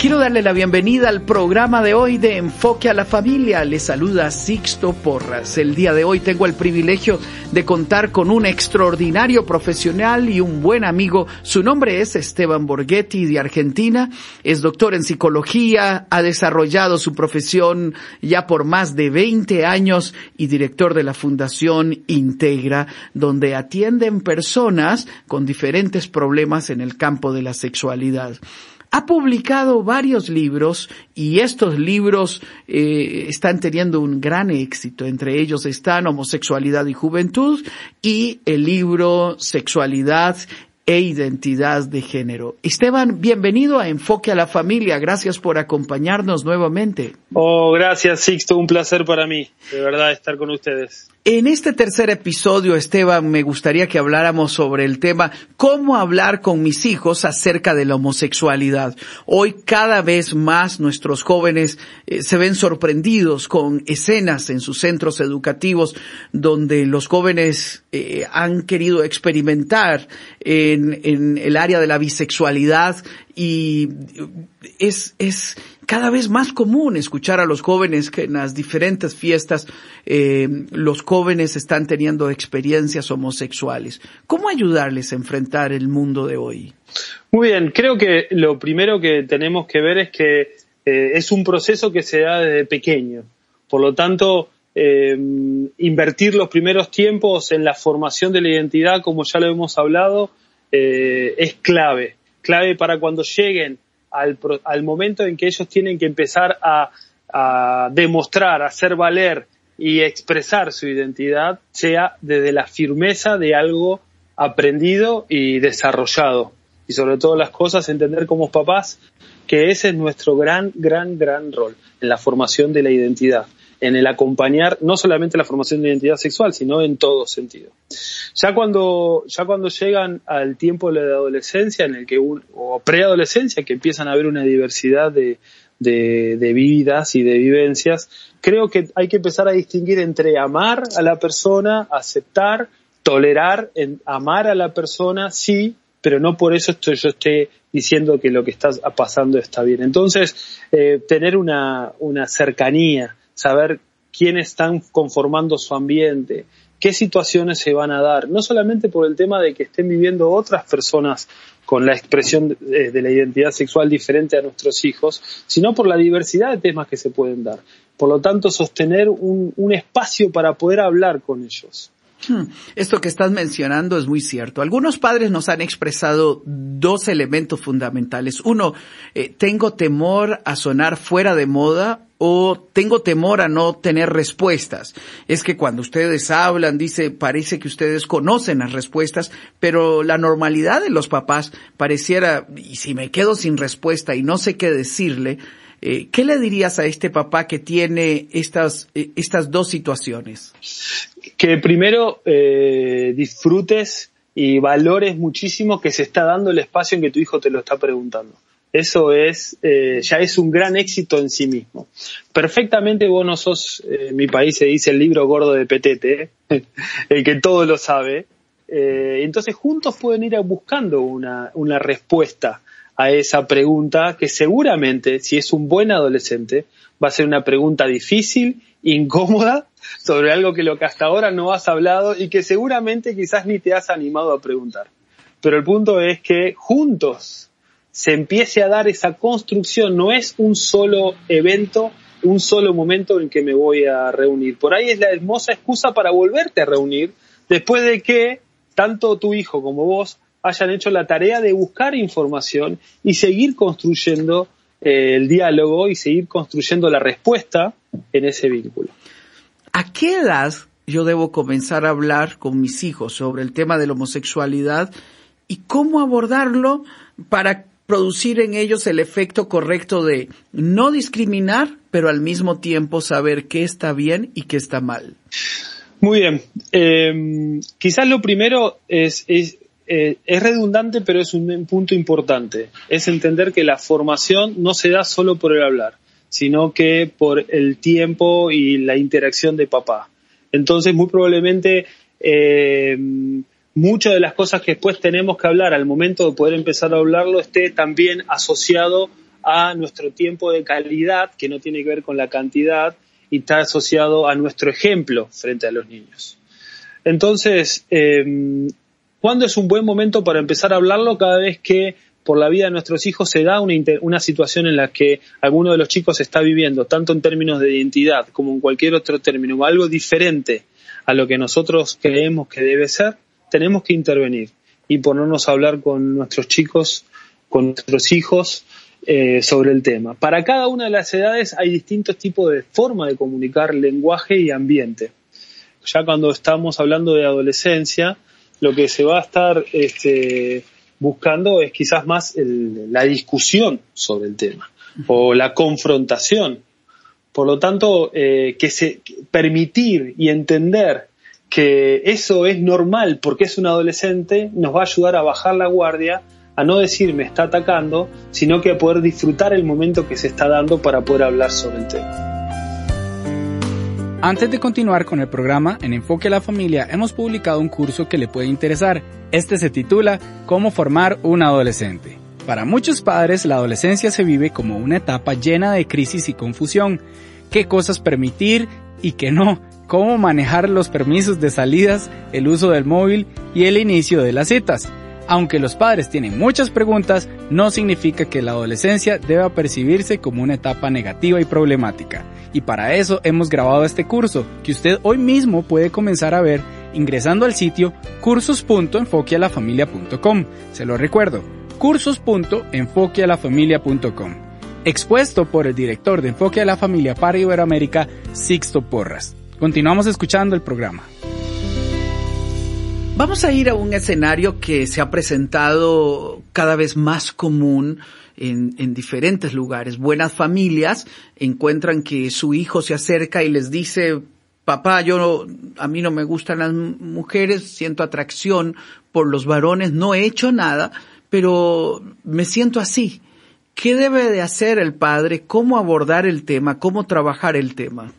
Quiero darle la bienvenida al programa de hoy de Enfoque a la Familia. Le saluda Sixto Porras. El día de hoy tengo el privilegio de contar con un extraordinario profesional y un buen amigo. Su nombre es Esteban Borghetti de Argentina. Es doctor en psicología, ha desarrollado su profesión ya por más de 20 años y director de la Fundación Integra, donde atienden personas con diferentes problemas en el campo de la sexualidad ha publicado varios libros y estos libros eh, están teniendo un gran éxito. Entre ellos están Homosexualidad y Juventud y el libro Sexualidad e Identidad de Género. Esteban, bienvenido a Enfoque a la Familia. Gracias por acompañarnos nuevamente. Oh, gracias, Sixto. Un placer para mí, de verdad, estar con ustedes. En este tercer episodio, Esteban, me gustaría que habláramos sobre el tema cómo hablar con mis hijos acerca de la homosexualidad. Hoy cada vez más nuestros jóvenes eh, se ven sorprendidos con escenas en sus centros educativos donde los jóvenes eh, han querido experimentar en, en el área de la bisexualidad y es, es cada vez más común escuchar a los jóvenes que en las diferentes fiestas eh, los jóvenes están teniendo experiencias homosexuales. ¿Cómo ayudarles a enfrentar el mundo de hoy? Muy bien, creo que lo primero que tenemos que ver es que eh, es un proceso que se da desde pequeño. Por lo tanto, eh, invertir los primeros tiempos en la formación de la identidad, como ya lo hemos hablado, es clave. Clave para cuando lleguen al, al, momento en que ellos tienen que empezar a, a demostrar, a hacer valer y expresar su identidad, sea desde la firmeza de algo aprendido y desarrollado. Y sobre todo las cosas, entender como papás que ese es nuestro gran, gran, gran rol en la formación de la identidad en el acompañar no solamente la formación de identidad sexual, sino en todo sentido. Ya cuando, ya cuando llegan al tiempo de la adolescencia, en el que o preadolescencia, que empiezan a haber una diversidad de, de, de, vidas y de vivencias, creo que hay que empezar a distinguir entre amar a la persona, aceptar, tolerar, en, amar a la persona, sí, pero no por eso estoy, yo esté diciendo que lo que está pasando está bien. Entonces, eh, tener una, una cercanía, saber quiénes están conformando su ambiente, qué situaciones se van a dar, no solamente por el tema de que estén viviendo otras personas con la expresión de, la identidad sexual diferente a nuestros hijos, sino por la diversidad de temas que se pueden dar. Por lo tanto, sostener un espacio para poder hablar con ellos. Hmm. Esto que estás mencionando es muy cierto. Algunos padres nos han expresado dos elementos fundamentales. Uno, eh, tengo temor a sonar fuera de moda o tengo temor a no tener respuestas. Es que cuando ustedes hablan, dice, parece que ustedes conocen las respuestas, pero la normalidad de los papás pareciera, y si me quedo sin respuesta y no sé qué decirle, eh, ¿qué le dirías a este papá que tiene estas, eh, estas dos situaciones? Que primero eh, disfrutes y valores muchísimo que se está dando el espacio en que tu hijo te lo está preguntando. Eso es, eh, ya es un gran éxito en sí mismo. Perfectamente vos no sos, eh, en mi país se dice el libro gordo de Petete, el que todo lo sabe. Eh, entonces juntos pueden ir buscando una, una respuesta a esa pregunta que seguramente, si es un buen adolescente, va a ser una pregunta difícil, incómoda, sobre algo que lo que hasta ahora no has hablado y que seguramente quizás ni te has animado a preguntar. pero el punto es que juntos se empiece a dar esa construcción, no es un solo evento, un solo momento en que me voy a reunir. Por ahí es la hermosa excusa para volverte a reunir después de que tanto tu hijo como vos hayan hecho la tarea de buscar información y seguir construyendo eh, el diálogo y seguir construyendo la respuesta en ese vínculo. ¿A qué edad yo debo comenzar a hablar con mis hijos sobre el tema de la homosexualidad y cómo abordarlo para producir en ellos el efecto correcto de no discriminar, pero al mismo tiempo saber qué está bien y qué está mal? Muy bien. Eh, quizás lo primero es, es, eh, es, redundante, pero es un punto importante. Es entender que la formación no se da solo por el hablar, sino que por el tiempo y la interacción de papá. Entonces, muy probablemente, eh, muchas de las cosas que después tenemos que hablar al momento de poder empezar a hablarlo esté también asociado a nuestro tiempo de calidad, que no tiene que ver con la cantidad, y está asociado a nuestro ejemplo frente a los niños. Entonces, eh, ¿cuándo es un buen momento para empezar a hablarlo? Cada vez que por la vida de nuestros hijos se da una, una, situación en la que alguno de los chicos está viviendo, tanto en términos de identidad como en cualquier otro término, algo diferente a lo que nosotros creemos que debe ser, tenemos que intervenir y ponernos a hablar con nuestros chicos, con nuestros hijos, eh, sobre el tema. Para cada una de las edades hay distintos tipos de forma de comunicar lenguaje y ambiente. Ya cuando estamos hablando de adolescencia, lo que se va a estar este, buscando es quizás más la discusión sobre el tema o la confrontación. Por lo tanto, eh, que se permitir y entender que eso es normal porque es un adolescente nos va a ayudar a bajar la guardia a no decir me está atacando, sino que a poder disfrutar el momento que se está dando para poder hablar sobre el tema. Antes de continuar con el programa, en Enfoque a la Familia hemos publicado un curso que le puede interesar. Este se titula Cómo formar un adolescente. Para muchos padres, la adolescencia se vive como una etapa llena de crisis y confusión. ¿Qué cosas permitir y qué no? ¿Cómo manejar los permisos de salidas, el uso del móvil y el inicio de las citas? Aunque los padres tienen muchas preguntas, no significa que la adolescencia deba percibirse como una etapa negativa y problemática. Y para eso hemos grabado este curso, que usted hoy mismo puede comenzar a ver ingresando al sitio cursos.enfoquealafamilia.com. Se lo recuerdo, cursos.enfoquealafamilia.com. Expuesto por el director de Enfoque a la Familia para Iberoamérica, Sixto Porras. Continuamos escuchando el programa. Vamos a ir a un escenario que se ha presentado cada vez más común en, en, diferentes lugares. Buenas familias encuentran que su hijo se acerca y les dice, papá, yo a mí no me gustan las mujeres, siento atracción por los varones, no he hecho nada, pero me siento así. ¿Qué debe de hacer el padre? ¿Cómo abordar el tema? ¿Cómo trabajar el tema?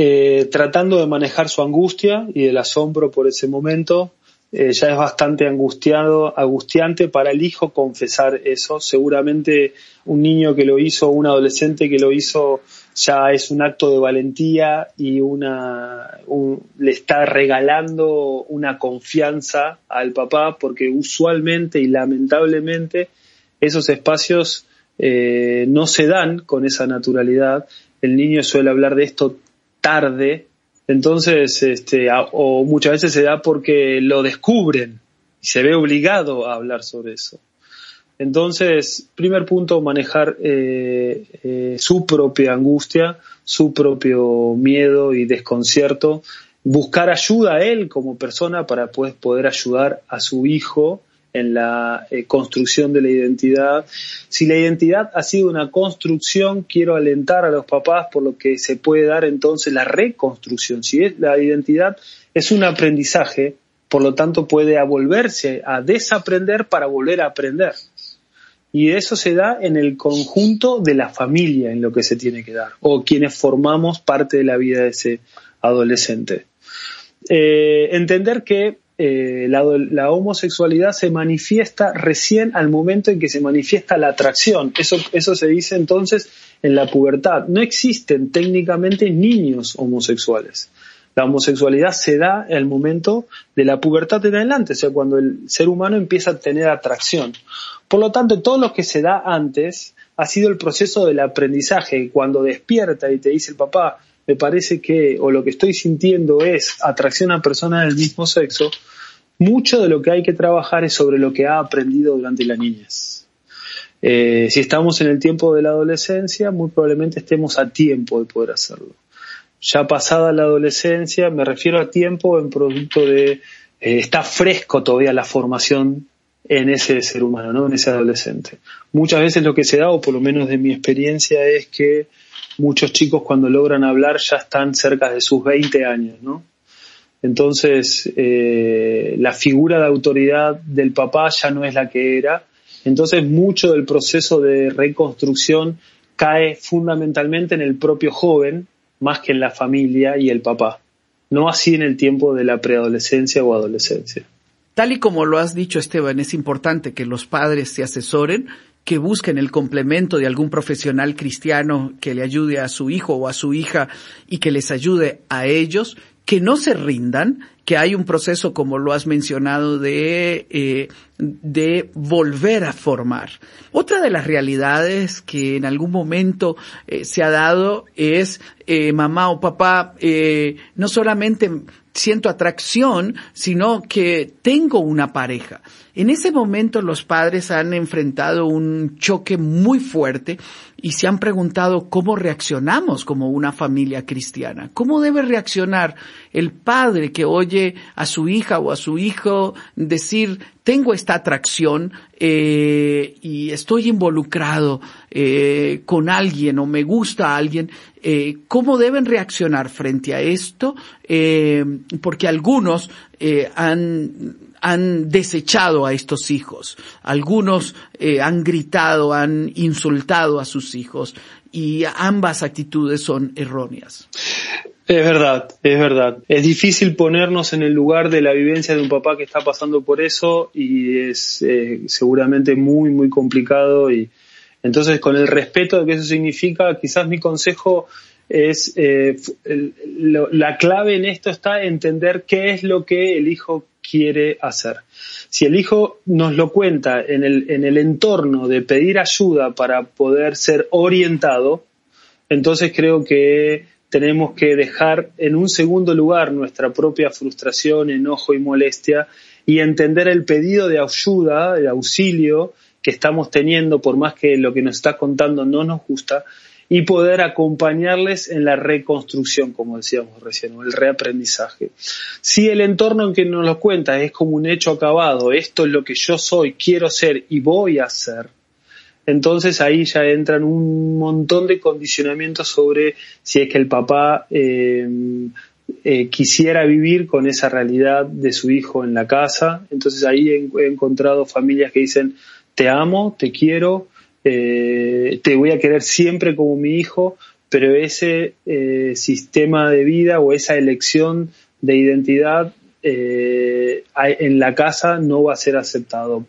Eh, tratando de manejar su angustia y el asombro por ese momento, eh, ya es bastante angustiado, angustiante para el hijo confesar eso. Seguramente un niño que lo hizo, un adolescente que lo hizo, ya es un acto de valentía y una, le está regalando una confianza al papá porque usualmente y lamentablemente esos espacios eh, no se dan con esa naturalidad. El niño suele hablar de esto tarde entonces, este, o muchas veces se da porque lo descubren y se ve obligado a hablar sobre eso. Entonces, primer punto, manejar eh, eh, su propia angustia, su propio miedo y desconcierto, buscar ayuda a él como persona para pues, poder ayudar a su hijo en la eh, construcción de la identidad. Si la identidad ha sido una construcción, quiero alentar a los papás por lo que se puede dar entonces la reconstrucción. Si la identidad es un aprendizaje, por lo tanto puede volverse a desaprender para volver a aprender. Y eso se da en el conjunto de la familia, en lo que se tiene que dar, o quienes formamos parte de la vida de ese adolescente. Eh, entender que eh, la, homosexualidad se manifiesta recién al momento en que se manifiesta la atracción. Eso, eso se dice entonces en la pubertad. No existen técnicamente niños homosexuales. La homosexualidad se da el momento de la pubertad en adelante, o sea, cuando el ser humano empieza a tener atracción. Por lo tanto, todo lo que se da antes ha sido el proceso del aprendizaje. Cuando despierta y te dice el papá, me parece que, o lo que estoy sintiendo es atracción a personas del mismo sexo, mucho de lo que hay que trabajar es sobre lo que ha aprendido durante la niñez. Eh, si estamos en el tiempo de la adolescencia, muy probablemente estemos a tiempo de poder hacerlo. Ya pasada la adolescencia, me refiero a tiempo en producto de, eh, está fresco todavía la formación en ese ser humano, ¿no? en ese adolescente. Muchas veces lo que se da, o por lo menos de mi experiencia, es que muchos chicos cuando logran hablar ya están cerca de sus 20 años, ¿no? Entonces, eh, la figura de autoridad del papá ya no es la que era. Entonces, mucho del proceso de reconstrucción cae fundamentalmente en el propio joven, más que en la familia y el papá. No así en el tiempo de la preadolescencia o adolescencia. Tal y como lo has dicho, Esteban, es importante que los padres se asesoren, que busquen el complemento de algún profesional cristiano que le ayude a su hijo o a su hija y que les ayude a ellos, que no se rindan, que hay un proceso, como lo has mencionado, de, eh, de volver a formar. Otra de las realidades que en algún momento eh, se ha dado es, eh, mamá o papá, no solamente siento atracción, sino que tengo una pareja. En ese momento los padres han enfrentado un choque muy fuerte y se han preguntado cómo reaccionamos como una familia cristiana. ¿Cómo debe reaccionar el padre que oye a su hija o a su hijo decir, tengo esta atracción eh, y estoy involucrado eh, con alguien o me gusta a alguien? Eh, ¿Cómo deben reaccionar frente a esto? porque algunos han han desechado a estos hijos. Algunos eh, han gritado, han insultado a sus hijos y ambas actitudes son erróneas. Es verdad, es verdad. Es difícil ponernos en el lugar de la vivencia de un papá que está pasando por eso y es eh, seguramente muy, muy complicado y entonces con el respeto de que eso significa, quizás mi consejo es eh, la clave en esto está entender qué es lo que el hijo quiere hacer. Si el hijo nos lo cuenta en el, en el entorno de pedir ayuda para poder ser orientado, entonces creo que tenemos que dejar en un segundo lugar nuestra propia frustración, enojo y molestia y entender el pedido de ayuda, de auxilio que estamos teniendo, por más que lo que nos está contando no nos gusta, y poder acompañarles en la reconstrucción, como decíamos recién, o el reaprendizaje. Si el entorno en que nos lo cuenta es como un hecho acabado, esto es lo que yo soy, quiero ser y voy a ser, entonces ahí ya entran un montón de condicionamientos sobre si es que el papá eh, eh, quisiera vivir con esa realidad de su hijo en la casa. Entonces ahí he encontrado familias que dicen, te amo, te quiero, eh, te voy a querer siempre como mi hijo, pero ese eh, sistema de vida o esa elección de identidad eh, en la casa no va a ser aceptado.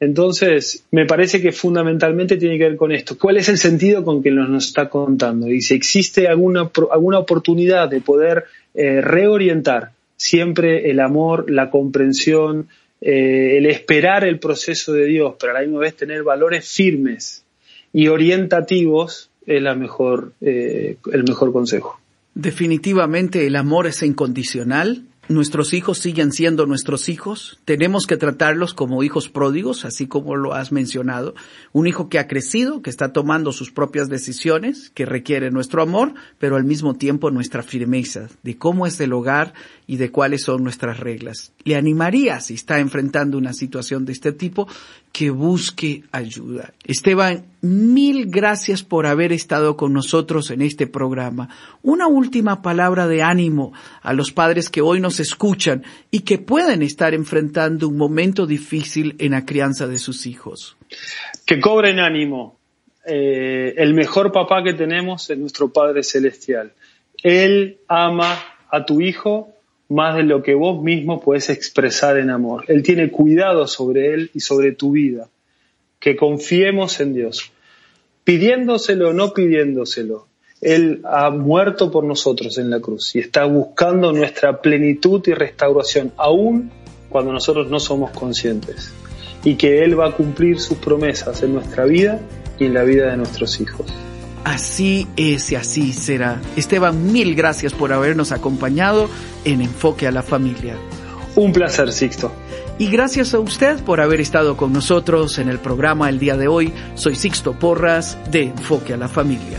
Entonces, me parece que fundamentalmente tiene que ver con esto. ¿Cuál es el sentido con que nos está contando? Y si existe alguna, alguna oportunidad de poder reorientar siempre el amor, la comprensión, eh, el esperar el proceso de Dios, pero a la misma vez tener valores firmes y orientativos es la mejor, eh, el mejor consejo. Definitivamente el amor es incondicional nuestros hijos siguen siendo nuestros hijos, tenemos que tratarlos como hijos pródigos, así como lo has mencionado, un hijo que ha crecido, que está tomando sus propias decisiones, que requiere nuestro amor, pero al mismo tiempo nuestra firmeza de cómo es el hogar y de cuáles son nuestras reglas. Le animaría, si está enfrentando una situación de este tipo, que busque ayuda. Esteban, mil gracias por haber estado con nosotros en este programa. Una última palabra de ánimo a los padres que hoy nos escuchan y que pueden estar enfrentando un momento difícil en la crianza de sus hijos. Que cobren ánimo. Eh, el mejor papá que tenemos es nuestro Padre Celestial. Él ama a tu hijo más de lo que vos mismo puedes expresar en amor. Él tiene cuidado sobre él y sobre tu vida. Que confiemos en Dios, pidiéndoselo o no pidiéndoselo. Él ha muerto por nosotros en la cruz y está buscando nuestra plenitud y restauración, aún cuando nosotros no somos conscientes. Y que Él va a cumplir sus promesas en nuestra vida y en la vida de nuestros hijos. Así es y así será. Esteban, mil gracias por habernos acompañado en Enfoque a la Familia. Un placer, Sixto. Y gracias a usted por haber estado con nosotros en el programa el día de hoy. Soy Sixto Porras de Enfoque a la Familia.